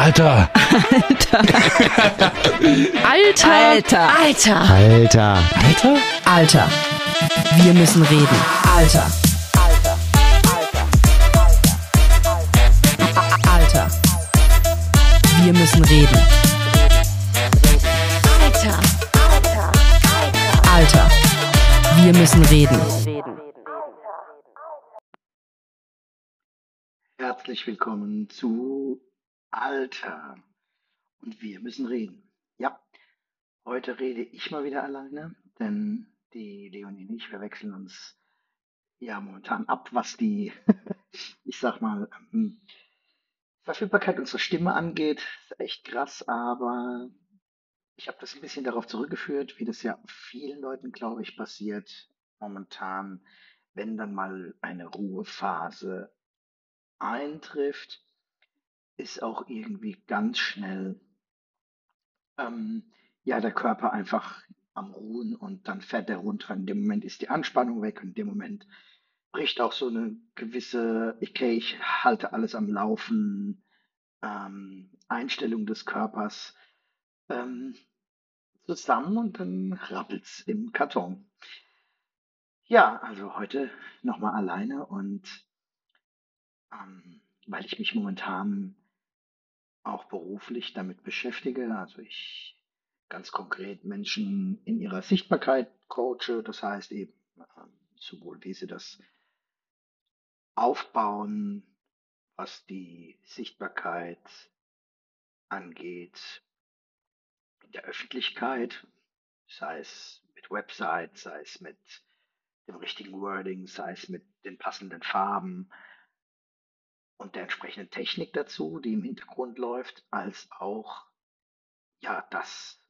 Alter! Alter! Alter. Alter! Alter. Alter? Alter. Wir müssen reden. Alter. Alter. Wir müssen reden. Alter! Alter. Wir müssen reden. Herzlich willkommen zu Alter. Und wir müssen reden. Ja, heute rede ich mal wieder alleine, denn die Leonie und ich, wir wechseln uns ja momentan ab, was die, ich sag mal, ähm, Verfügbarkeit unserer Stimme angeht. Ist echt krass, aber ich habe das ein bisschen darauf zurückgeführt, wie das ja vielen Leuten, glaube ich, passiert momentan, wenn dann mal eine Ruhephase eintrifft, ist auch irgendwie ganz schnell ähm, ja der Körper einfach am Ruhen und dann fährt der runter. In dem Moment ist die Anspannung weg und in dem Moment bricht auch so eine gewisse, okay, ich halte alles am Laufen, ähm, Einstellung des Körpers ähm, zusammen und dann rappelt's im Karton. Ja, also heute nochmal alleine und ähm, weil ich mich momentan auch beruflich damit beschäftige. Also ich ganz konkret Menschen in ihrer Sichtbarkeit coache. Das heißt eben ähm, sowohl wie sie das aufbauen, was die Sichtbarkeit angeht in der Öffentlichkeit, sei es mit Website, sei es mit dem richtigen Wording, sei es mit den passenden Farben, und der entsprechenden Technik dazu, die im Hintergrund läuft, als auch ja das,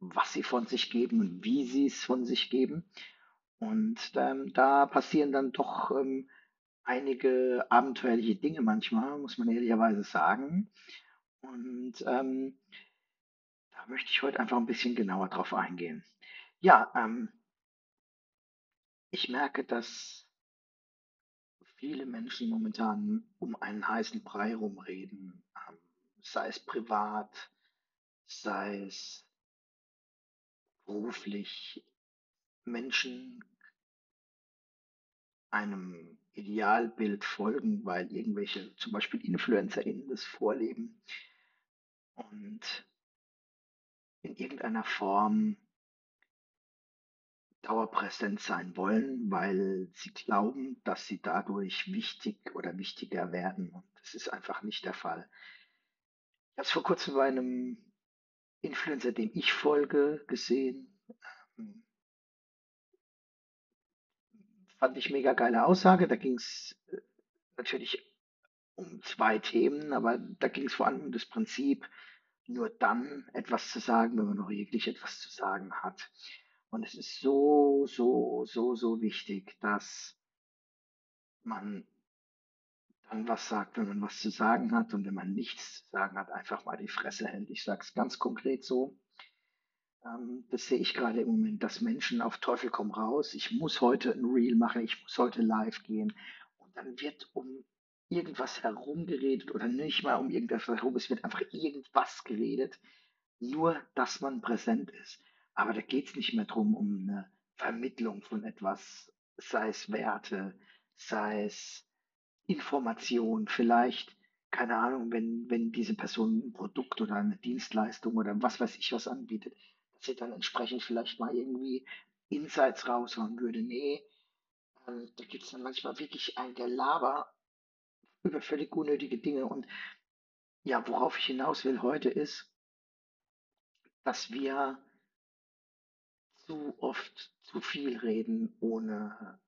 was sie von sich geben und wie sie es von sich geben. Und ähm, da passieren dann doch ähm, einige abenteuerliche Dinge manchmal, muss man ehrlicherweise sagen. Und ähm, da möchte ich heute einfach ein bisschen genauer drauf eingehen. Ja, ähm, ich merke, dass viele Menschen momentan um einen heißen Brei rumreden, ähm, sei es privat, sei es beruflich, Menschen einem Idealbild folgen, weil irgendwelche, zum Beispiel InfluencerInnen das vorleben und in irgendeiner Form dauerpräsent sein wollen, weil sie glauben, dass sie dadurch wichtig oder wichtiger werden. Und das ist einfach nicht der Fall. Ich habe es vor kurzem bei einem Influencer, dem ich folge, gesehen. Ähm, fand ich mega geile Aussage. Da ging es äh, natürlich um zwei Themen, aber da ging es vor allem um das Prinzip, nur dann etwas zu sagen, wenn man noch wirklich etwas zu sagen hat. Und es ist so, so, so, so wichtig, dass man dann was sagt, wenn man was zu sagen hat und wenn man nichts zu sagen hat, einfach mal die Fresse hält. Ich sage es ganz konkret so. Ähm, das sehe ich gerade im Moment, dass Menschen auf Teufel komm raus. Ich muss heute ein Reel machen, ich muss heute live gehen. Und dann wird um irgendwas herumgeredet oder nicht mal um irgendwas herum, es wird einfach irgendwas geredet, nur dass man präsent ist. Aber da geht es nicht mehr drum um eine Vermittlung von etwas, sei es Werte, sei es Information, vielleicht, keine Ahnung, wenn, wenn diese Person ein Produkt oder eine Dienstleistung oder was weiß ich was anbietet, dass sie dann entsprechend vielleicht mal irgendwie Insights raushauen würde. Nee, ähm, da gibt es dann manchmal wirklich ein Gelaber über völlig unnötige Dinge. Und ja, worauf ich hinaus will heute ist, dass wir zu oft zu viel reden, ohne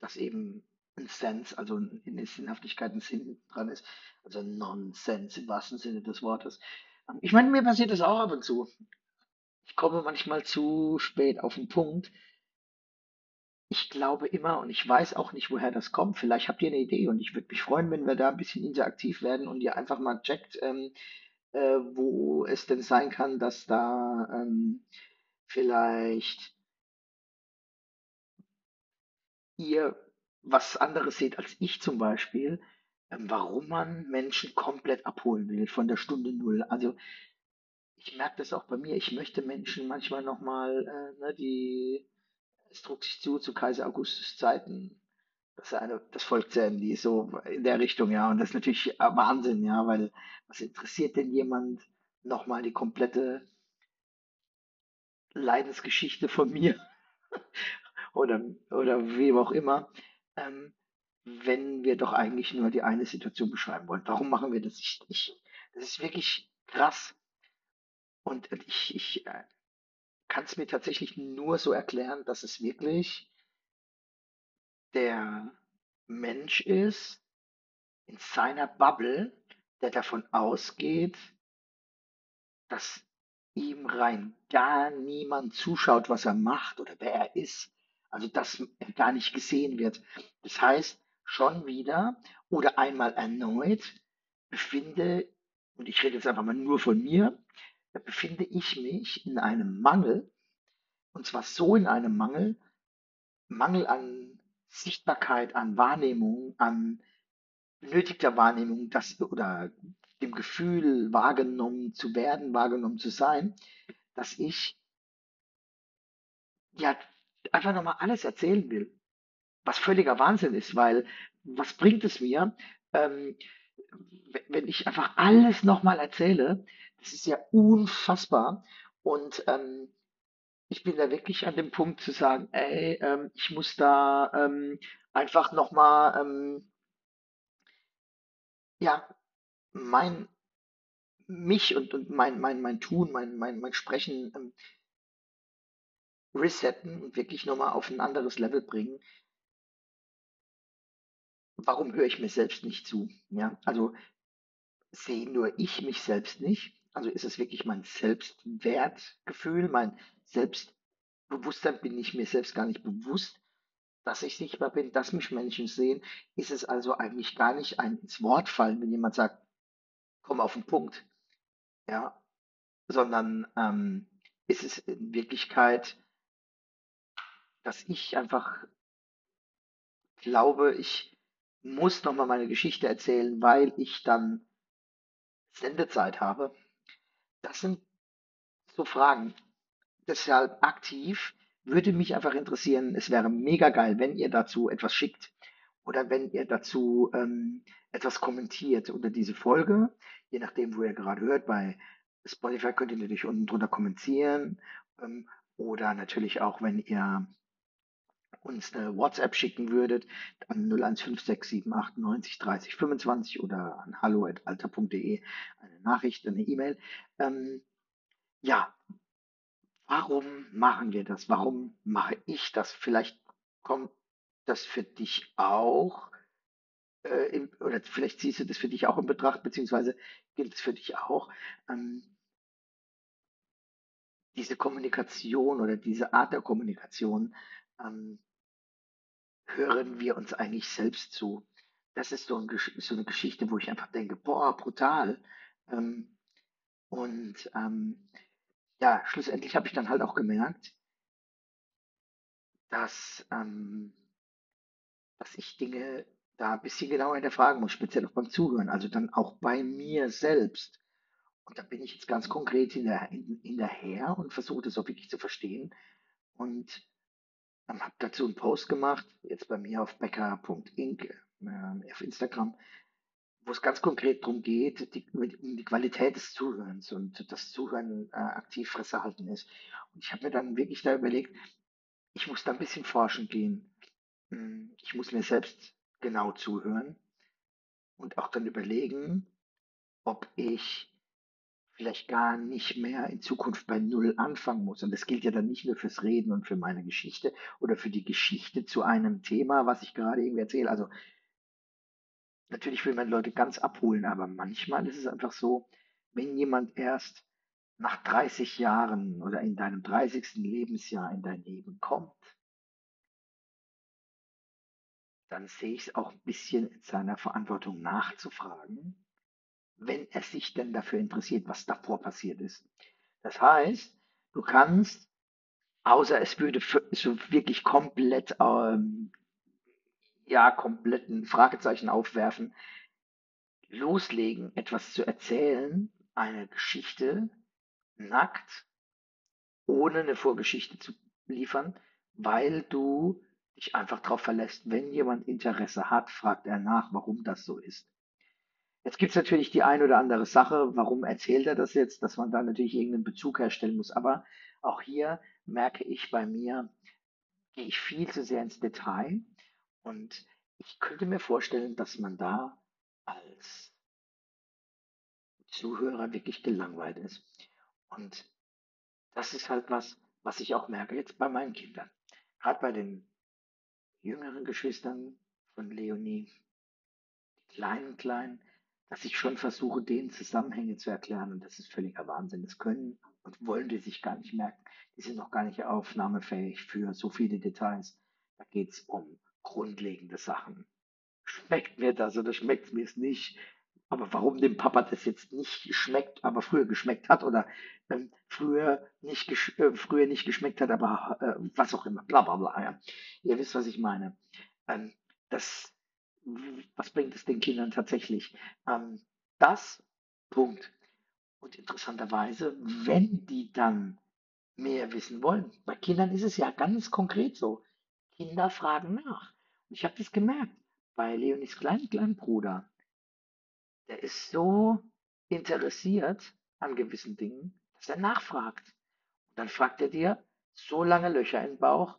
dass eben ein Sense, also in der Sinnhaftigkeit ein Sinn dran ist. Also Nonsens im wahrsten Sinne des Wortes. Ich meine, mir passiert das auch ab und zu. Ich komme manchmal zu spät auf den Punkt. Ich glaube immer und ich weiß auch nicht, woher das kommt. Vielleicht habt ihr eine Idee und ich würde mich freuen, wenn wir da ein bisschen interaktiv werden und ihr einfach mal checkt, ähm, äh, wo es denn sein kann, dass da ähm, vielleicht ihr was anderes seht als ich zum Beispiel. ähm, warum man Menschen komplett abholen will von der Stunde Null. Also ich merke das auch bei mir. Ich möchte Menschen manchmal nochmal, äh, ne, die, sich zu, zu Kaiser Augustus Zeiten, dass eine, das Volk zähmen ließ, so in der Richtung, ja. Und das ist natürlich äh, Wahnsinn, ja, weil was interessiert denn jemand nochmal die komplette Leidensgeschichte von mir oder, oder wem auch immer, ähm, wenn wir doch eigentlich nur die eine Situation beschreiben wollen. Warum machen wir das? Ich, ich, das ist wirklich krass. Und ich, ich äh, kann es mir tatsächlich nur so erklären, dass es wirklich der Mensch ist in seiner Bubble, der davon ausgeht, dass ihm rein gar niemand zuschaut, was er macht oder wer er ist. Also dass er gar nicht gesehen wird. Das heißt, schon wieder oder einmal erneut befinde, und ich rede jetzt einfach mal nur von mir, befinde ich mich in einem Mangel, und zwar so in einem Mangel, Mangel an Sichtbarkeit, an Wahrnehmung, an benötigter Wahrnehmung, das oder dem Gefühl, wahrgenommen zu werden, wahrgenommen zu sein, dass ich ja einfach nochmal alles erzählen will. Was völliger Wahnsinn ist, weil was bringt es mir, ähm, wenn ich einfach alles nochmal erzähle? Das ist ja unfassbar. Und ähm, ich bin da wirklich an dem Punkt zu sagen, ey, ähm, ich muss da ähm, einfach nochmal, ähm, ja, mein, mich und, und mein, mein, mein Tun, mein, mein, mein Sprechen ähm, resetten und wirklich nochmal auf ein anderes Level bringen. Warum höre ich mir selbst nicht zu? Ja, also sehe nur ich mich selbst nicht. Also ist es wirklich mein Selbstwertgefühl, mein Selbstbewusstsein, bin ich mir selbst gar nicht bewusst, dass ich sichtbar bin, dass mich Menschen sehen. Ist es also eigentlich gar nicht ein ins Wort fallen, wenn jemand sagt, komm auf den Punkt. Ja, sondern ähm, ist es in Wirklichkeit, dass ich einfach glaube, ich muss nochmal meine Geschichte erzählen, weil ich dann Sendezeit habe. Das sind so Fragen. Deshalb aktiv würde mich einfach interessieren. Es wäre mega geil, wenn ihr dazu etwas schickt oder wenn ihr dazu ähm, etwas kommentiert unter diese Folge, je nachdem, wo ihr gerade hört. Bei Spotify könnt ihr natürlich unten drunter kommentieren ähm, oder natürlich auch, wenn ihr uns eine WhatsApp schicken würdet, an 015678 90 25 oder an hallo.alter.de eine Nachricht, eine E-Mail. Ähm, ja, warum machen wir das? Warum mache ich das? Vielleicht kommt das für dich auch, äh, im, oder vielleicht siehst du das für dich auch in Betracht, beziehungsweise gilt es für dich auch. Ähm, diese Kommunikation oder diese Art der Kommunikation ähm, hören wir uns eigentlich selbst zu. Das ist so, ein, so, eine Geschichte, wo ich einfach denke, boah, brutal. Ähm, und ähm, ja, schlussendlich habe ich dann halt auch gemerkt, dass, ähm, dass ich Dinge da ein bisschen genauer hinterfragen muss, speziell auch beim Zuhören, also dann auch bei mir selbst. Und da bin ich jetzt ganz konkret hinter, hinterher und versuche das auch wirklich zu verstehen. Und ähm, habe dazu einen Post gemacht, jetzt bei mir auf becker.inc äh, auf Instagram, wo es ganz konkret darum geht, die, um die Qualität des Zuhörens und das Zuhören äh, aktiv Fresse halten ist. Und ich habe mir dann wirklich da überlegt, ich muss da ein bisschen forschen gehen. Hm, ich muss mir selbst genau zuhören und auch dann überlegen, ob ich vielleicht gar nicht mehr in Zukunft bei Null anfangen muss. Und das gilt ja dann nicht nur fürs Reden und für meine Geschichte oder für die Geschichte zu einem Thema, was ich gerade irgendwie erzähle. Also natürlich will man Leute ganz abholen, aber manchmal ist es einfach so, wenn jemand erst nach 30 Jahren oder in deinem 30. Lebensjahr in dein Leben kommt, dann sehe ich es auch ein bisschen in seiner Verantwortung nachzufragen, wenn er sich denn dafür interessiert, was davor passiert ist. Das heißt, du kannst, außer es würde so wirklich komplett, ähm, ja, kompletten Fragezeichen aufwerfen, loslegen, etwas zu erzählen, eine Geschichte, nackt, ohne eine Vorgeschichte zu liefern, weil du dich einfach darauf verlässt, wenn jemand Interesse hat, fragt er nach, warum das so ist. Jetzt gibt es natürlich die ein oder andere Sache, warum erzählt er das jetzt, dass man da natürlich irgendeinen Bezug herstellen muss. Aber auch hier merke ich bei mir, gehe ich viel zu sehr ins Detail und ich könnte mir vorstellen, dass man da als Zuhörer wirklich gelangweilt ist. Und das ist halt was, was ich auch merke jetzt bei meinen Kindern. Gerade bei den jüngeren Geschwistern von Leonie, die kleinen Kleinen, dass ich schon versuche, denen Zusammenhänge zu erklären. Und das ist völliger Wahnsinn. Das können und wollen die sich gar nicht merken. Die sind noch gar nicht aufnahmefähig für so viele Details. Da geht es um grundlegende Sachen. Schmeckt mir das oder schmeckt es mir nicht? Aber warum dem Papa das jetzt nicht schmeckt, aber früher geschmeckt hat oder ähm, früher, nicht äh, früher nicht geschmeckt hat, aber äh, was auch immer, bla bla bla. Ja. Ihr wisst, was ich meine. Ähm, das, was bringt es den Kindern tatsächlich? Ähm, das, Punkt. Und interessanterweise, wenn die dann mehr wissen wollen, bei Kindern ist es ja ganz konkret so. Kinder fragen nach. Und ich habe das gemerkt bei Leonis kleinen, kleinen Bruder. Der ist so interessiert an gewissen Dingen, dass er nachfragt. Und dann fragt er dir so lange Löcher im Bauch,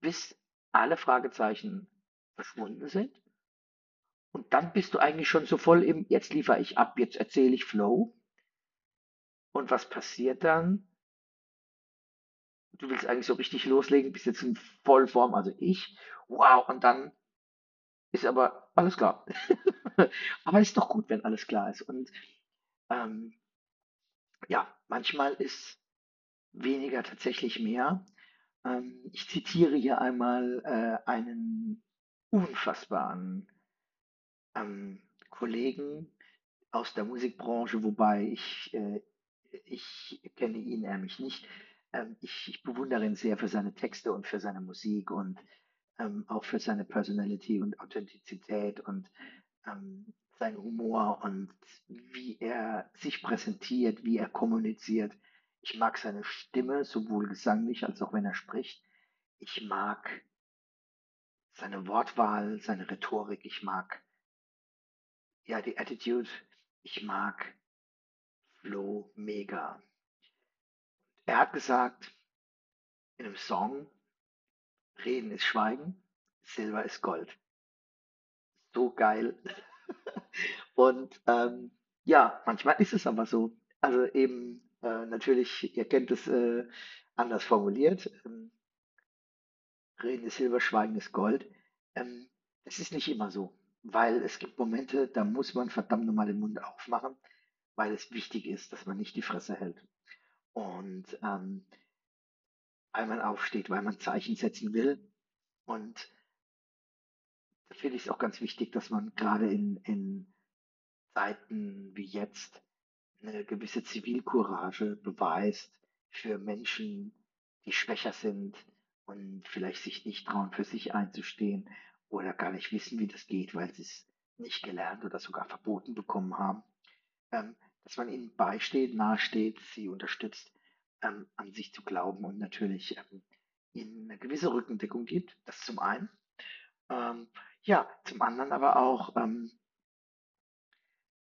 bis alle Fragezeichen verschwunden sind. Und dann bist du eigentlich schon so voll im, jetzt liefere ich ab, jetzt erzähle ich Flow. Und was passiert dann? Du willst eigentlich so richtig loslegen, bist jetzt in Vollform, also ich. Wow, und dann ist aber alles klar. aber ist doch gut, wenn alles klar ist. Und ähm, ja, manchmal ist weniger tatsächlich mehr. Ähm, ich zitiere hier einmal äh, einen unfassbaren ähm, Kollegen aus der Musikbranche, wobei ich, äh, ich kenne ihn, er mich nicht. Ähm, ich, ich bewundere ihn sehr für seine Texte und für seine Musik und ähm, auch für seine Personality und Authentizität und ähm, sein Humor und wie er sich präsentiert, wie er kommuniziert. Ich mag seine Stimme, sowohl gesanglich als auch wenn er spricht. Ich mag seine Wortwahl, seine Rhetorik. Ich mag ja die Attitude. Ich mag Flo mega. Er hat gesagt in einem Song, Reden ist Schweigen, Silber ist Gold. So geil. Und ähm, ja, manchmal ist es aber so. Also eben äh, natürlich, ihr kennt es äh, anders formuliert. Ähm, Reden ist Silber, Schweigen ist Gold. Ähm, es ist nicht immer so, weil es gibt Momente, da muss man verdammt nochmal den Mund aufmachen, weil es wichtig ist, dass man nicht die Fresse hält. Und ähm, weil man aufsteht, weil man Zeichen setzen will. Und finde ich es auch ganz wichtig, dass man gerade in, in Zeiten wie jetzt eine gewisse Zivilcourage beweist für Menschen, die schwächer sind und vielleicht sich nicht trauen, für sich einzustehen oder gar nicht wissen, wie das geht, weil sie es nicht gelernt oder sogar verboten bekommen haben. Ähm, dass man ihnen beisteht, nahesteht, sie unterstützt, ähm, an sich zu glauben und natürlich ähm, ihnen eine gewisse Rückendeckung gibt. Das zum einen. Ähm, ja, zum anderen aber auch, ähm,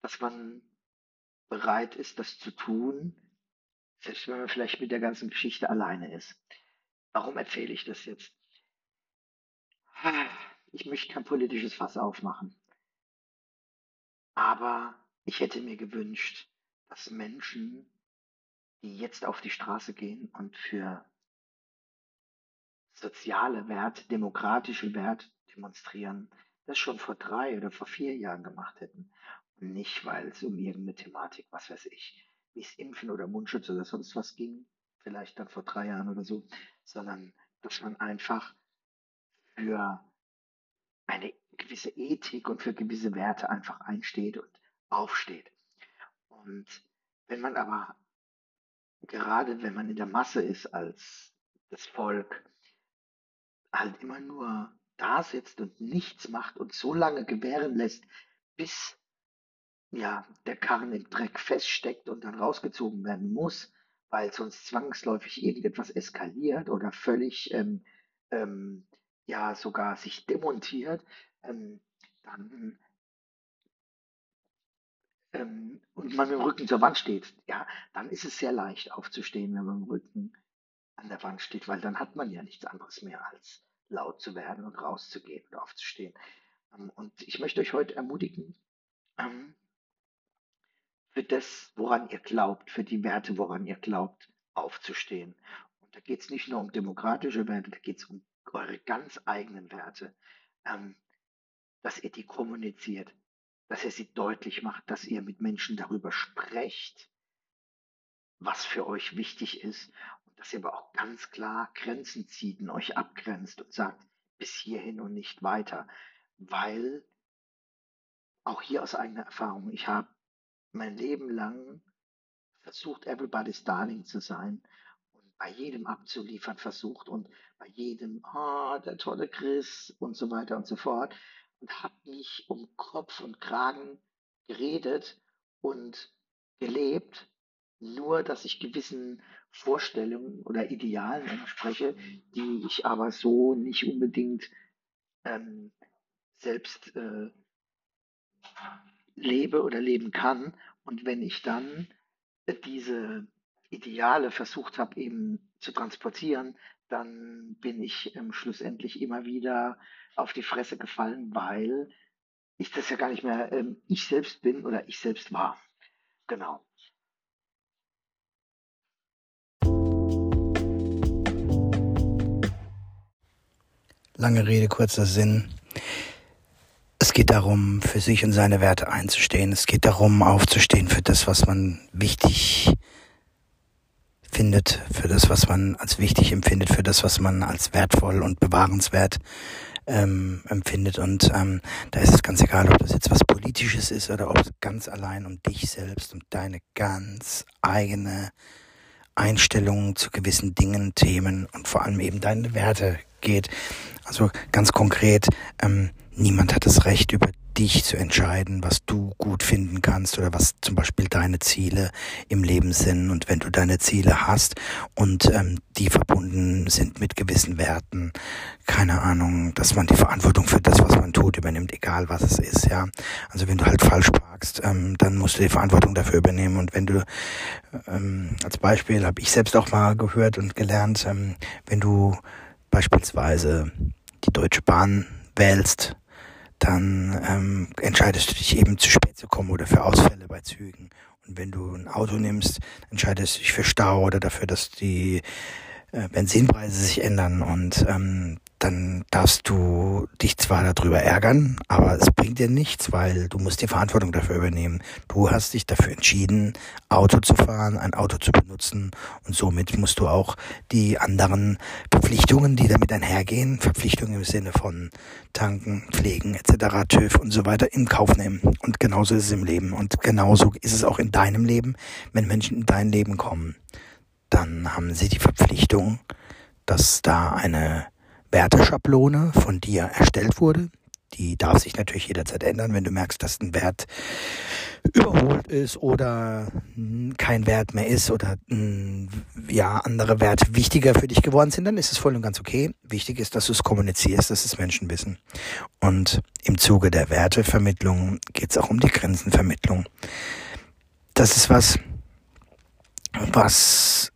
dass man bereit ist, das zu tun, selbst wenn man vielleicht mit der ganzen Geschichte alleine ist. Warum erzähle ich das jetzt? Ich möchte kein politisches Fass aufmachen. Aber ich hätte mir gewünscht, dass Menschen, die jetzt auf die Straße gehen und für soziale Wert, demokratische Wert demonstrieren, das schon vor drei oder vor vier Jahren gemacht hätten. Und nicht, weil es um irgendeine Thematik, was weiß ich, wie es Impfen oder Mundschutz oder sonst was ging, vielleicht dann vor drei Jahren oder so, sondern dass man einfach für eine gewisse Ethik und für gewisse Werte einfach einsteht und aufsteht. Und wenn man aber, gerade wenn man in der Masse ist als das Volk, halt immer nur da sitzt und nichts macht und so lange gewähren lässt, bis ja, der Karren im Dreck feststeckt und dann rausgezogen werden muss, weil sonst zwangsläufig irgendetwas eskaliert oder völlig ähm, ähm, ja sogar sich demontiert, ähm, dann ähm, und man mit dem Rücken zur Wand steht, ja, dann ist es sehr leicht aufzustehen, wenn man mit dem Rücken an der Wand steht, weil dann hat man ja nichts anderes mehr als laut zu werden und rauszugehen und aufzustehen. Ähm, und ich möchte euch heute ermutigen, ähm, für das, woran ihr glaubt, für die Werte, woran ihr glaubt, aufzustehen. Und da geht es nicht nur um demokratische Werte, da geht es um eure ganz eigenen Werte, ähm, dass ihr die kommuniziert, dass ihr sie deutlich macht, dass ihr mit Menschen darüber sprecht, was für euch wichtig ist dass ihr aber auch ganz klar Grenzen zieht und euch abgrenzt und sagt, bis hierhin und nicht weiter, weil auch hier aus eigener Erfahrung, ich habe mein Leben lang versucht, everybody's darling zu sein und bei jedem abzuliefern versucht und bei jedem, ah, oh, der tolle Chris und so weiter und so fort und habe mich um Kopf und Kragen geredet und gelebt, nur dass ich gewissen Vorstellungen oder Idealen entspreche, die ich aber so nicht unbedingt ähm, selbst äh, lebe oder leben kann. Und wenn ich dann diese Ideale versucht habe eben zu transportieren, dann bin ich ähm, schlussendlich immer wieder auf die Fresse gefallen, weil ich das ja gar nicht mehr ähm, ich selbst bin oder ich selbst war. Genau. Lange Rede, kurzer Sinn. Es geht darum, für sich und seine Werte einzustehen. Es geht darum, aufzustehen für das, was man wichtig findet, für das, was man als wichtig empfindet, für das, was man als wertvoll und bewahrenswert ähm, empfindet. Und ähm, da ist es ganz egal, ob das jetzt was Politisches ist oder ob es ganz allein um dich selbst, um deine ganz eigene Einstellung zu gewissen Dingen, Themen und vor allem eben deine Werte geht. Also ganz konkret, ähm, niemand hat das Recht über dich zu entscheiden, was du gut finden kannst oder was zum Beispiel deine Ziele im Leben sind. Und wenn du deine Ziele hast und ähm, die verbunden sind mit gewissen Werten, keine Ahnung, dass man die Verantwortung für das, was man tut, übernimmt, egal was es ist, ja. Also wenn du halt falsch parkst, ähm, dann musst du die Verantwortung dafür übernehmen. Und wenn du, ähm, als Beispiel habe ich selbst auch mal gehört und gelernt, ähm, wenn du beispielsweise die Deutsche Bahn wählst, dann ähm, entscheidest du dich eben zu spät zu kommen oder für Ausfälle bei Zügen. Und wenn du ein Auto nimmst, entscheidest du dich für Stau oder dafür, dass die äh, Benzinpreise sich ändern und ähm, dann darfst du dich zwar darüber ärgern, aber es bringt dir nichts, weil du musst die Verantwortung dafür übernehmen. Du hast dich dafür entschieden, Auto zu fahren, ein Auto zu benutzen und somit musst du auch die anderen Verpflichtungen, die damit einhergehen, Verpflichtungen im Sinne von Tanken, Pflegen etc., TÜV und so weiter in Kauf nehmen. Und genauso ist es im Leben und genauso ist es auch in deinem Leben, wenn Menschen in dein Leben kommen dann haben sie die Verpflichtung, dass da eine Werteschablone von dir erstellt wurde. Die darf sich natürlich jederzeit ändern, wenn du merkst, dass ein Wert überholt ist oder kein Wert mehr ist oder ja andere Werte wichtiger für dich geworden sind, dann ist es voll und ganz okay. Wichtig ist, dass du es kommunizierst, dass es Menschen wissen. Und im Zuge der Wertevermittlung geht es auch um die Grenzenvermittlung. Das ist was, was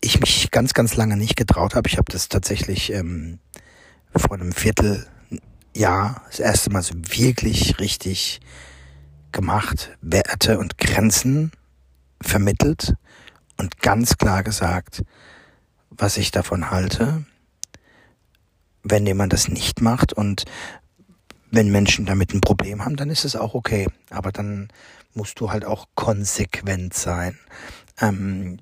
ich mich ganz, ganz lange nicht getraut habe. Ich habe das tatsächlich ähm, vor einem Vierteljahr das erste Mal so wirklich richtig gemacht, Werte und Grenzen vermittelt und ganz klar gesagt, was ich davon halte, wenn jemand das nicht macht und wenn Menschen damit ein Problem haben, dann ist es auch okay. Aber dann musst du halt auch konsequent sein. Ähm,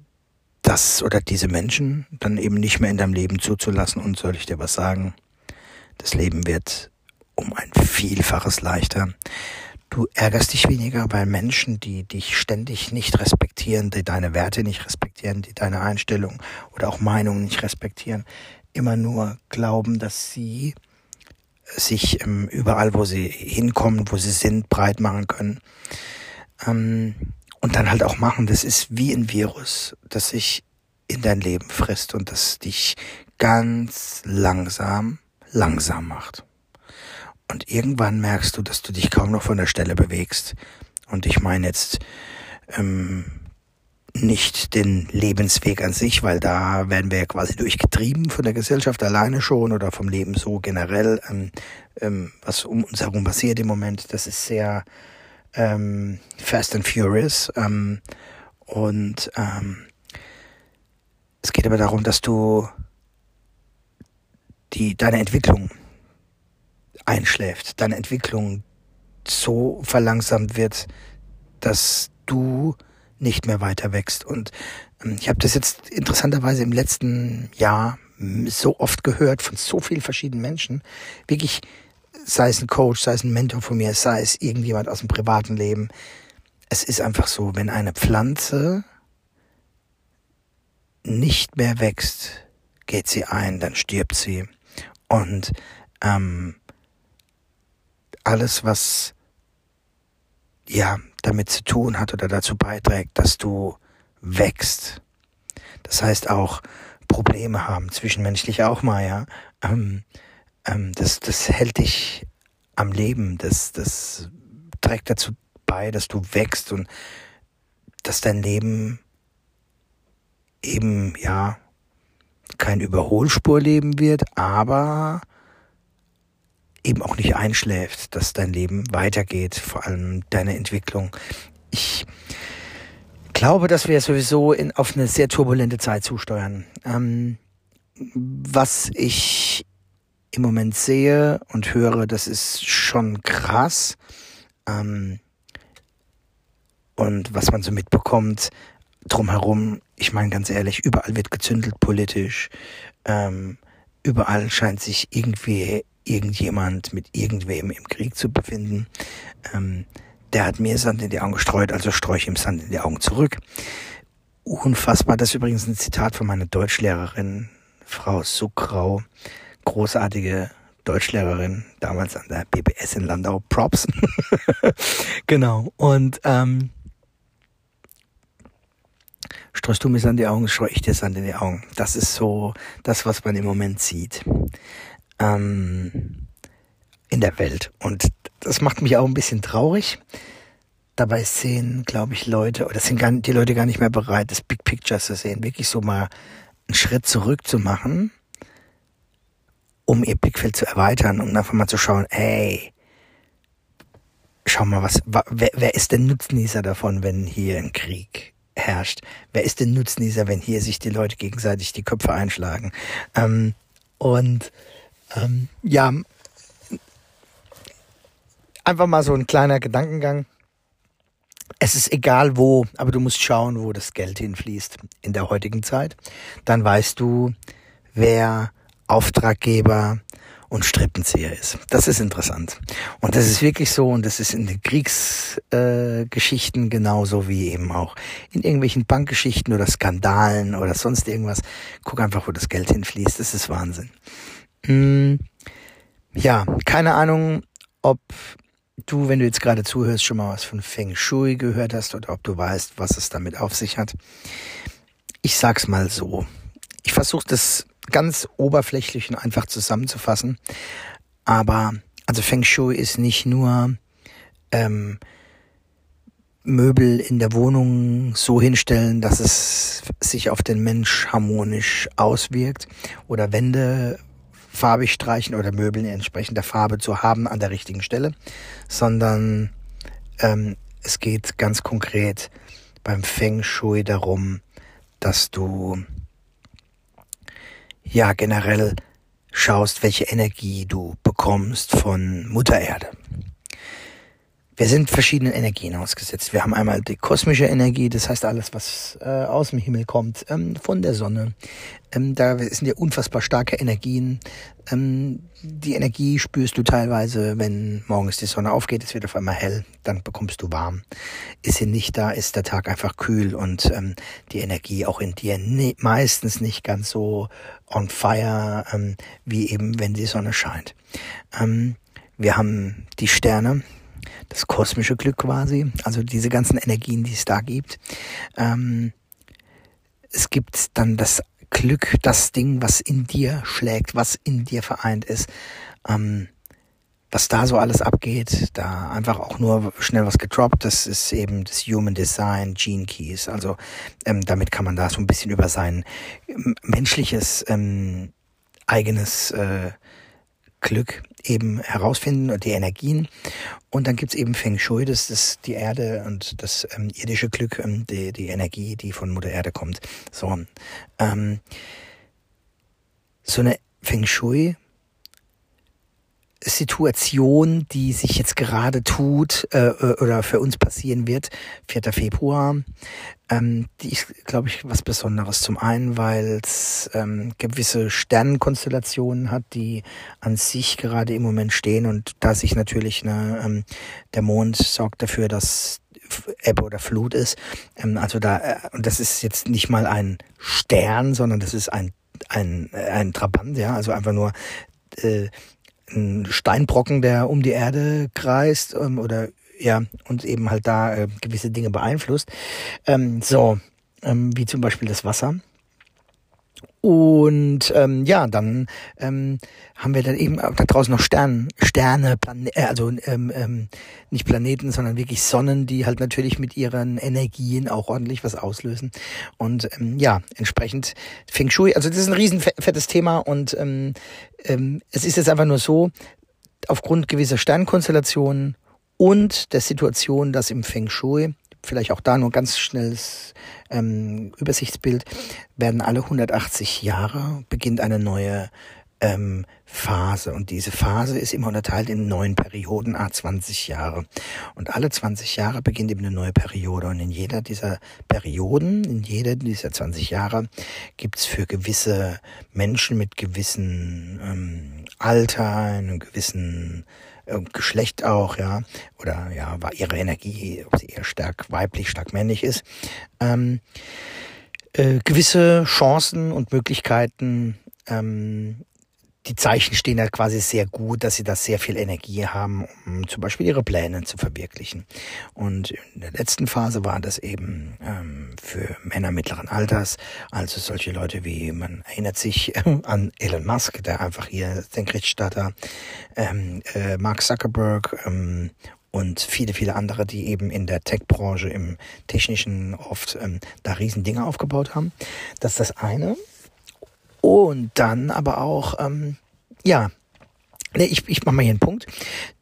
das oder diese Menschen dann eben nicht mehr in deinem Leben zuzulassen. Und soll ich dir was sagen? Das Leben wird um ein Vielfaches leichter. Du ärgerst dich weniger, weil Menschen, die dich ständig nicht respektieren, die deine Werte nicht respektieren, die deine Einstellung oder auch Meinungen nicht respektieren, immer nur glauben, dass sie sich ähm, überall, wo sie hinkommen, wo sie sind, breit machen können. Ähm, und dann halt auch machen. Das ist wie ein Virus, das sich in dein Leben frisst und das dich ganz langsam, langsam macht. Und irgendwann merkst du, dass du dich kaum noch von der Stelle bewegst. Und ich meine jetzt ähm, nicht den Lebensweg an sich, weil da werden wir ja quasi durchgetrieben von der Gesellschaft alleine schon oder vom Leben so generell, ähm, ähm, was um uns herum passiert im Moment. Das ist sehr ähm, Fast and Furious. Ähm, und ähm, es geht aber darum, dass du die, deine Entwicklung einschläft, deine Entwicklung so verlangsamt wird, dass du nicht mehr weiter wächst. Und ähm, ich habe das jetzt interessanterweise im letzten Jahr so oft gehört von so vielen verschiedenen Menschen. Wirklich, sei es ein Coach, sei es ein Mentor von mir, sei es irgendjemand aus dem privaten Leben. Es ist einfach so, wenn eine Pflanze nicht mehr wächst, geht sie ein, dann stirbt sie. Und ähm, alles, was ja damit zu tun hat oder dazu beiträgt, dass du wächst. Das heißt auch Probleme haben, zwischenmenschlich auch mal, ja. Ähm, ähm, das, das hält dich am Leben, das, das trägt dazu bei, dass du wächst und dass dein Leben eben, ja, kein Überholspurleben wird, aber eben auch nicht einschläft, dass dein Leben weitergeht, vor allem deine Entwicklung. Ich glaube, dass wir sowieso in, auf eine sehr turbulente Zeit zusteuern. Ähm, was ich im Moment sehe und höre, das ist schon krass. Ähm, und was man so mitbekommt drumherum, ich meine ganz ehrlich, überall wird gezündelt politisch. Ähm, überall scheint sich irgendwie irgendjemand mit irgendwem im Krieg zu befinden. Ähm, der hat mir Sand in die Augen gestreut, also streue ich ihm Sand in die Augen zurück. Unfassbar, das ist übrigens ein Zitat von meiner Deutschlehrerin, Frau Suckrau, großartige Deutschlehrerin, damals an der BBS in Landau, Props. genau, und ähm, streust du mir in die Augen, streue ich dir in die Augen. Das ist so das, was man im Moment sieht ähm, in der Welt. Und das macht mich auch ein bisschen traurig. Dabei sehen, glaube ich, Leute, oder sind gar, die Leute gar nicht mehr bereit, das Big Picture zu sehen, wirklich so mal einen Schritt zurück zu machen, um ihr Blickfeld zu erweitern, um einfach mal zu schauen, ey, schau mal, was, wer, wer ist denn Nutznießer davon, wenn hier ein Krieg herrscht? Wer ist denn Nutznießer, wenn hier sich die Leute gegenseitig die Köpfe einschlagen? Ähm, und ähm, ja, einfach mal so ein kleiner Gedankengang. Es ist egal wo, aber du musst schauen, wo das Geld hinfließt in der heutigen Zeit. Dann weißt du, wer Auftraggeber und Strippenzieher ist. Das ist interessant. Und das ist wirklich so und das ist in den Kriegsgeschichten äh, genauso wie eben auch in irgendwelchen Bankgeschichten oder Skandalen oder sonst irgendwas. Guck einfach, wo das Geld hinfließt. Das ist Wahnsinn. Hm, ja, keine Ahnung, ob du, wenn du jetzt gerade zuhörst, schon mal was von Feng Shui gehört hast oder ob du weißt, was es damit auf sich hat. Ich sag's mal so. Ich versuche das ganz oberflächlich und einfach zusammenzufassen. Aber also Feng Shui ist nicht nur ähm, Möbel in der Wohnung so hinstellen, dass es sich auf den Mensch harmonisch auswirkt oder Wände farbig streichen oder Möbel in entsprechender Farbe zu haben an der richtigen Stelle, sondern ähm, es geht ganz konkret beim Feng Shui darum, dass du ja generell schaust, welche Energie du bekommst von Mutter Erde. Wir sind verschiedenen Energien ausgesetzt. Wir haben einmal die kosmische Energie, das heißt alles, was äh, aus dem Himmel kommt, ähm, von der Sonne. Ähm, da sind ja unfassbar starke Energien. Ähm, die Energie spürst du teilweise, wenn morgens die Sonne aufgeht, es wird auf einmal hell, dann bekommst du warm. Ist sie nicht da, ist der Tag einfach kühl und ähm, die Energie auch in dir ne meistens nicht ganz so on fire, ähm, wie eben wenn die Sonne scheint. Ähm, wir haben die Sterne, das kosmische Glück quasi, also diese ganzen Energien, die es da gibt. Ähm, es gibt dann das Glück, das Ding, was in dir schlägt, was in dir vereint ist. Ähm, was da so alles abgeht, da einfach auch nur schnell was gedroppt, das ist eben das Human Design Gene Keys. Also ähm, damit kann man da so ein bisschen über sein menschliches ähm, eigenes äh, Glück eben herausfinden und die Energien. Und dann gibt's eben Feng Shui, das ist die Erde und das ähm, irdische Glück, ähm, die, die Energie, die von Mutter Erde kommt. So, ähm, so eine Feng Shui Situation, die sich jetzt gerade tut äh, äh oder für uns passieren wird, 4. Februar, ähm, die ist, glaube ich, was Besonderes. Zum einen, weil es ähm, gewisse Sternenkonstellationen hat, die an sich gerade im Moment stehen und da sich natürlich ne, ähm, der Mond sorgt dafür, dass Ebbe oder Flut ist. Ähm, also da, äh, und das ist jetzt nicht mal ein Stern, sondern das ist ein ein, ein Trabant, ja, also einfach nur äh, ein Steinbrocken, der um die Erde kreist ähm, oder ja, und eben halt da äh, gewisse Dinge beeinflusst. Ähm, so, ähm, wie zum Beispiel das Wasser. Und ähm, ja, dann ähm, haben wir dann eben da draußen noch Sterne, Sterne, Plane äh, also ähm, ähm, nicht Planeten, sondern wirklich Sonnen, die halt natürlich mit ihren Energien auch ordentlich was auslösen. Und ähm, ja, entsprechend Feng Shui, also das ist ein riesen fettes Thema und ähm, ähm, es ist jetzt einfach nur so, aufgrund gewisser Sternkonstellationen und der Situation, dass im Feng Shui vielleicht auch da nur ganz schnelles ähm, Übersichtsbild, werden alle 180 Jahre beginnt eine neue ähm, Phase. Und diese Phase ist immer unterteilt in neun Perioden, a 20 Jahre. Und alle 20 Jahre beginnt eben eine neue Periode. Und in jeder dieser Perioden, in jeder dieser 20 Jahre, gibt's für gewisse Menschen mit gewissen ähm, Alter, einem gewissen Geschlecht auch, ja, oder ja, war ihre Energie, ob sie eher stark weiblich, stark männlich ist, ähm, äh, gewisse Chancen und Möglichkeiten, ähm, die Zeichen stehen halt quasi sehr gut, dass sie da sehr viel Energie haben, um zum Beispiel ihre Pläne zu verwirklichen. Und in der letzten Phase war das eben ähm, für Männer mittleren Alters, also solche Leute wie, man erinnert sich an Elon Musk, der einfach hier Senkrechtstarter, ähm, äh, Mark Zuckerberg ähm, und viele, viele andere, die eben in der Tech-Branche, im Technischen oft ähm, da riesen Dinge aufgebaut haben. Das ist das eine. Und dann aber auch, ähm, ja, ich, ich mache mal hier einen Punkt.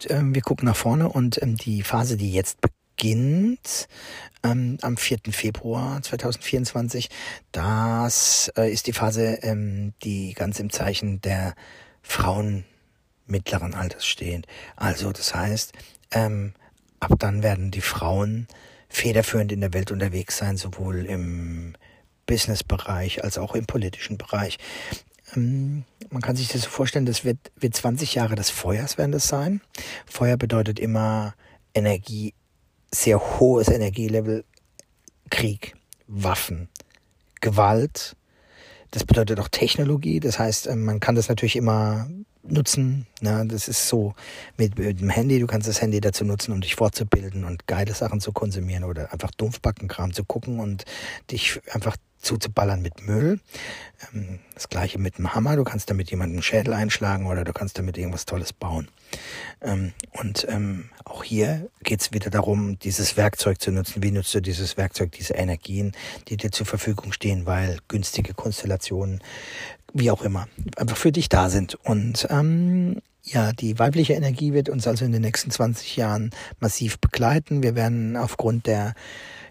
Ähm, wir gucken nach vorne und ähm, die Phase, die jetzt beginnt, ähm, am 4. Februar 2024, das äh, ist die Phase, ähm, die ganz im Zeichen der Frauen mittleren Alters steht. Also das heißt, ähm, ab dann werden die Frauen federführend in der Welt unterwegs sein, sowohl im Business-Bereich als auch im politischen Bereich. Ähm, man kann sich das so vorstellen, das wird, wird 20 Jahre des Feuers werden das sein. Feuer bedeutet immer Energie, sehr hohes Energielevel, Krieg, Waffen, Gewalt. Das bedeutet auch Technologie. Das heißt, ähm, man kann das natürlich immer nutzen. Ne? Das ist so mit, mit dem Handy, du kannst das Handy dazu nutzen, um dich fortzubilden und geile Sachen zu konsumieren oder einfach Dumpfbackenkram zu gucken und dich einfach zuzuballern mit Müll. Ähm, das gleiche mit dem Hammer. Du kannst damit jemanden Schädel einschlagen oder du kannst damit irgendwas Tolles bauen. Ähm, und ähm, auch hier geht es wieder darum, dieses Werkzeug zu nutzen. Wie nutzt du dieses Werkzeug, diese Energien, die dir zur Verfügung stehen, weil günstige Konstellationen, wie auch immer, einfach für dich da sind. Und ähm, ja, die weibliche Energie wird uns also in den nächsten 20 Jahren massiv begleiten. Wir werden aufgrund der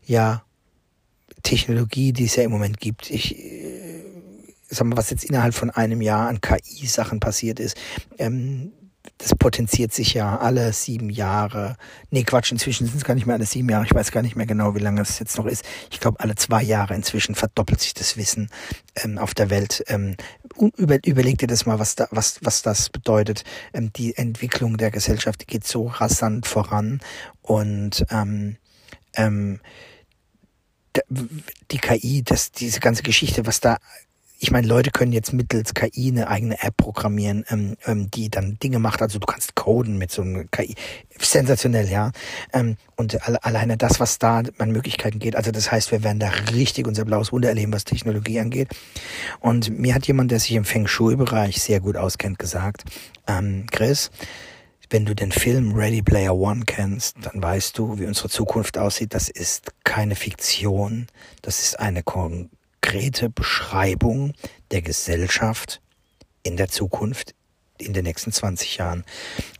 ja Technologie, die es ja im Moment gibt. Ich äh, sag mal, was jetzt innerhalb von einem Jahr an KI-Sachen passiert ist, ähm, das potenziert sich ja alle sieben Jahre. Nee, Quatsch, inzwischen sind es gar nicht mehr alle sieben Jahre. Ich weiß gar nicht mehr genau, wie lange es jetzt noch ist. Ich glaube, alle zwei Jahre inzwischen verdoppelt sich das Wissen ähm, auf der Welt. Ähm, über, überleg dir das mal, was, da, was, was das bedeutet. Ähm, die Entwicklung der Gesellschaft geht so rasant voran und ähm, ähm, die KI, das, diese ganze Geschichte, was da ich meine, Leute können jetzt mittels KI eine eigene App programmieren, ähm, ähm, die dann Dinge macht. Also du kannst coden mit so einer KI. Sensationell, ja. Ähm, und alle, alleine das, was da an Möglichkeiten geht. Also das heißt, wir werden da richtig unser blaues Wunder erleben, was Technologie angeht. Und mir hat jemand, der sich im Feng Shui-Bereich sehr gut auskennt, gesagt, ähm, Chris, wenn du den Film Ready Player One kennst, dann weißt du, wie unsere Zukunft aussieht. Das ist keine Fiktion, das ist eine konkrete Beschreibung der Gesellschaft in der Zukunft, in den nächsten 20 Jahren.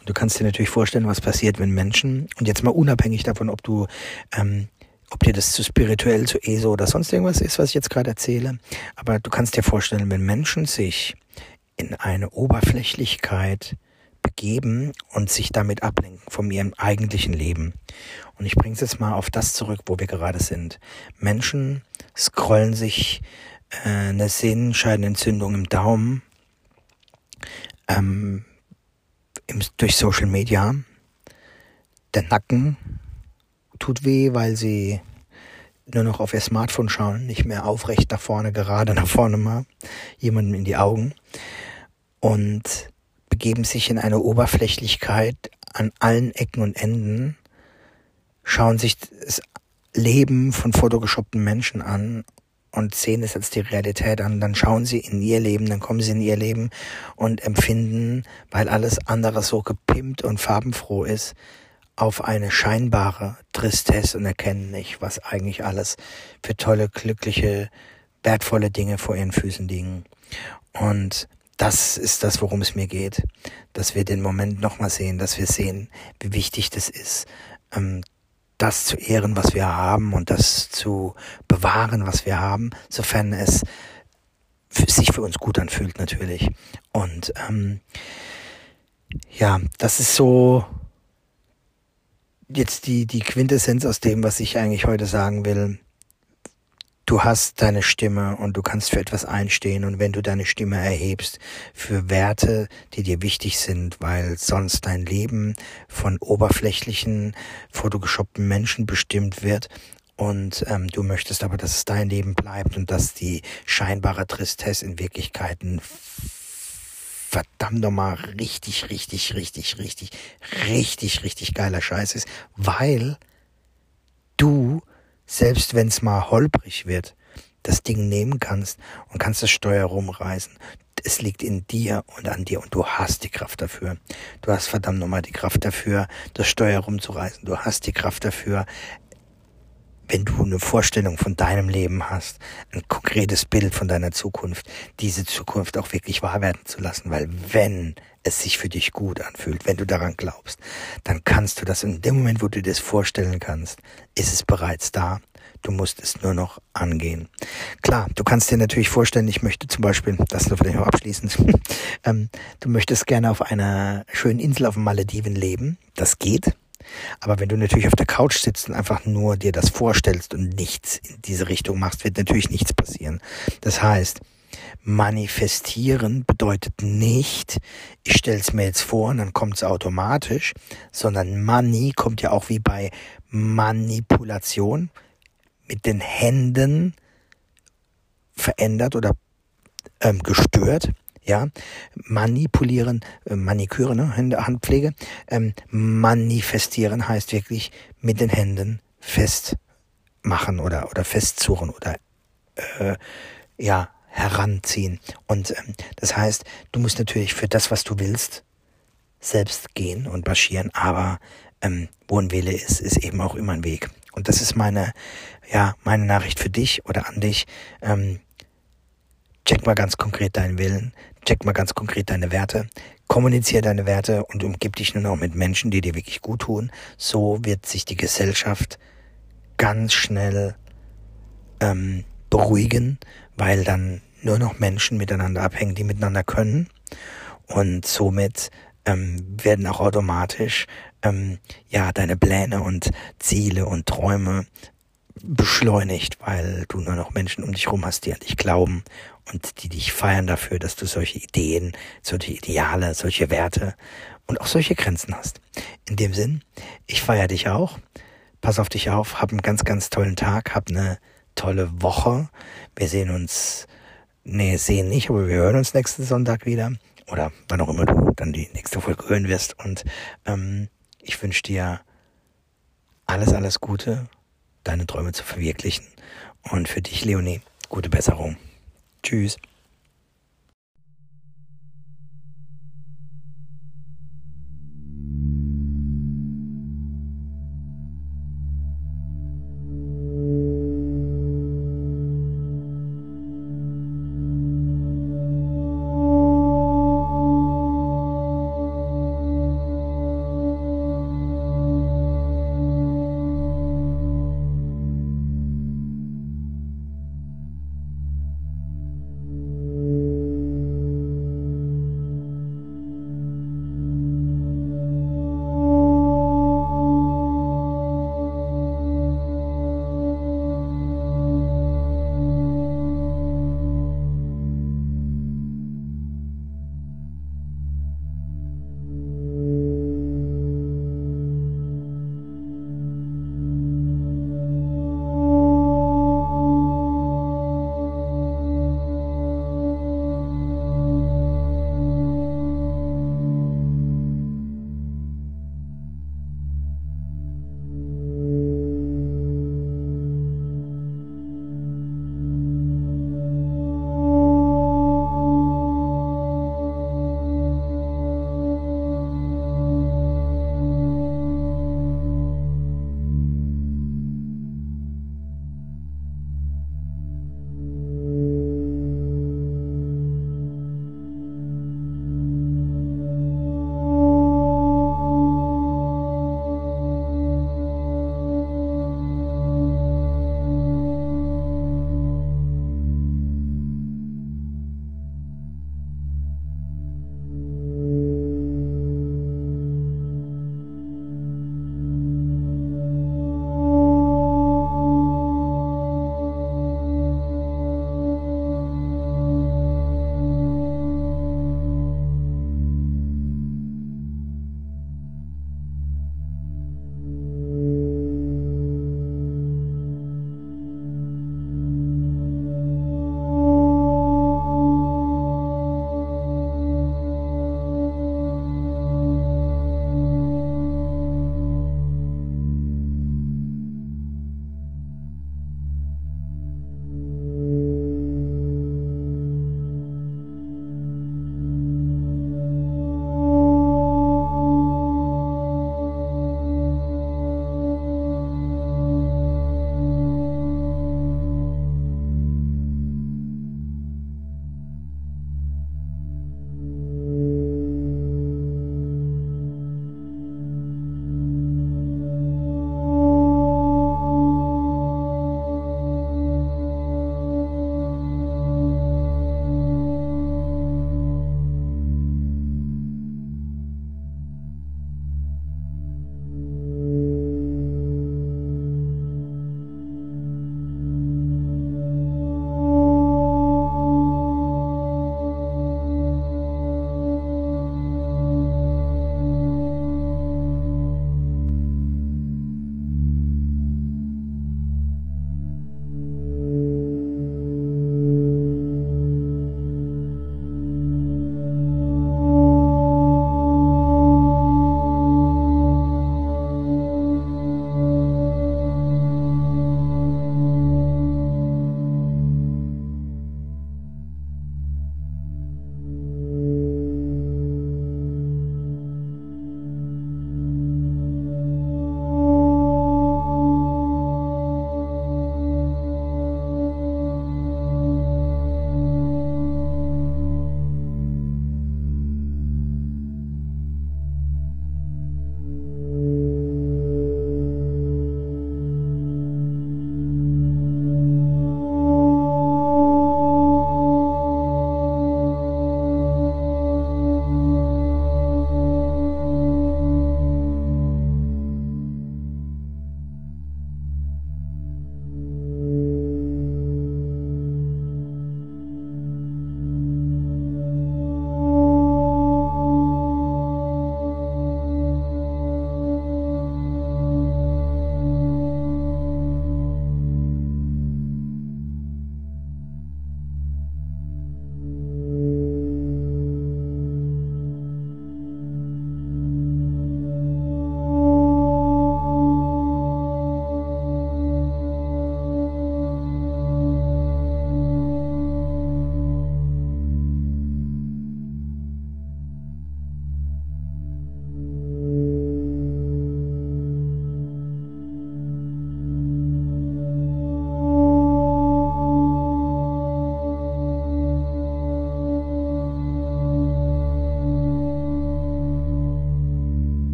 Und du kannst dir natürlich vorstellen, was passiert, wenn Menschen, und jetzt mal unabhängig davon, ob du ähm, ob dir das zu spirituell, zu ESO oder sonst irgendwas ist, was ich jetzt gerade erzähle. Aber du kannst dir vorstellen, wenn Menschen sich in eine Oberflächlichkeit begeben und sich damit ablenken von ihrem eigentlichen Leben. Und ich bringe es jetzt mal auf das zurück, wo wir gerade sind. Menschen scrollen sich äh, eine Sehnenscheidenentzündung im Daumen ähm, im, durch Social Media. Der Nacken tut weh, weil sie nur noch auf ihr Smartphone schauen, nicht mehr aufrecht nach vorne, gerade nach vorne mal, jemandem in die Augen. Und begeben sich in eine Oberflächlichkeit an allen Ecken und Enden, schauen sich das Leben von photogeshoppten Menschen an und sehen es als die Realität an, dann schauen sie in ihr Leben, dann kommen sie in ihr Leben und empfinden, weil alles andere so gepimpt und farbenfroh ist, auf eine scheinbare Tristesse und erkennen nicht, was eigentlich alles für tolle, glückliche, wertvolle Dinge vor ihren Füßen liegen. Und das ist das, worum es mir geht, dass wir den Moment nochmal sehen, dass wir sehen, wie wichtig das ist, ähm, das zu ehren, was wir haben und das zu bewahren, was wir haben, sofern es sich für uns gut anfühlt natürlich. Und ähm, ja, das ist so jetzt die, die Quintessenz aus dem, was ich eigentlich heute sagen will du hast deine Stimme und du kannst für etwas einstehen. Und wenn du deine Stimme erhebst für Werte, die dir wichtig sind, weil sonst dein Leben von oberflächlichen, fotogeshoppten Menschen bestimmt wird. Und ähm, du möchtest aber, dass es dein Leben bleibt und dass die scheinbare Tristesse in Wirklichkeiten verdammt nochmal richtig, richtig, richtig, richtig, richtig, richtig geiler Scheiß ist, weil du selbst wenn es mal holprig wird, das Ding nehmen kannst und kannst das Steuer rumreißen. Es liegt in dir und an dir und du hast die Kraft dafür. Du hast verdammt nochmal die Kraft dafür, das Steuer rumzureißen. Du hast die Kraft dafür, wenn du eine Vorstellung von deinem Leben hast, ein konkretes Bild von deiner Zukunft, diese Zukunft auch wirklich wahr werden zu lassen, weil wenn es sich für dich gut anfühlt, wenn du daran glaubst, dann kannst du das in dem Moment, wo du dir das vorstellen kannst, ist es bereits da. Du musst es nur noch angehen. Klar, du kannst dir natürlich vorstellen, ich möchte zum Beispiel, das nur vielleicht noch abschließend, ähm, du möchtest gerne auf einer schönen Insel auf den Malediven leben. Das geht. Aber wenn du natürlich auf der Couch sitzt und einfach nur dir das vorstellst und nichts in diese Richtung machst, wird natürlich nichts passieren. Das heißt, manifestieren bedeutet nicht, ich stell's mir jetzt vor und dann kommt's automatisch, sondern Money kommt ja auch wie bei Manipulation mit den Händen verändert oder ähm, gestört ja, manipulieren, äh, Maniküre, ne, Handpflege, ähm, manifestieren heißt wirklich mit den Händen festmachen oder, oder festzurren oder, äh, ja, heranziehen. Und ähm, das heißt, du musst natürlich für das, was du willst, selbst gehen und marschieren, aber ähm, wo ein Wille ist, ist eben auch immer ein Weg. Und das ist meine, ja, meine Nachricht für dich oder an dich. Ähm, check mal ganz konkret deinen Willen, check mal ganz konkret deine Werte, kommuniziere deine Werte und umgib dich nur noch mit Menschen, die dir wirklich gut tun. So wird sich die Gesellschaft ganz schnell ähm, beruhigen, weil dann nur noch Menschen miteinander abhängen, die miteinander können. Und somit ähm, werden auch automatisch ähm, ja deine Pläne und Ziele und Träume beschleunigt, weil du nur noch Menschen um dich herum hast, die an dich glauben und die dich feiern dafür, dass du solche Ideen, solche Ideale, solche Werte und auch solche Grenzen hast. In dem Sinn, ich feiere dich auch. Pass auf dich auf, hab einen ganz, ganz tollen Tag, hab eine tolle Woche. Wir sehen uns nee, sehen nicht, aber wir hören uns nächsten Sonntag wieder. Oder wann auch immer du dann die nächste Folge hören wirst. Und ähm, ich wünsche dir alles, alles Gute, deine Träume zu verwirklichen. Und für dich, Leonie, gute Besserung. Tschüss.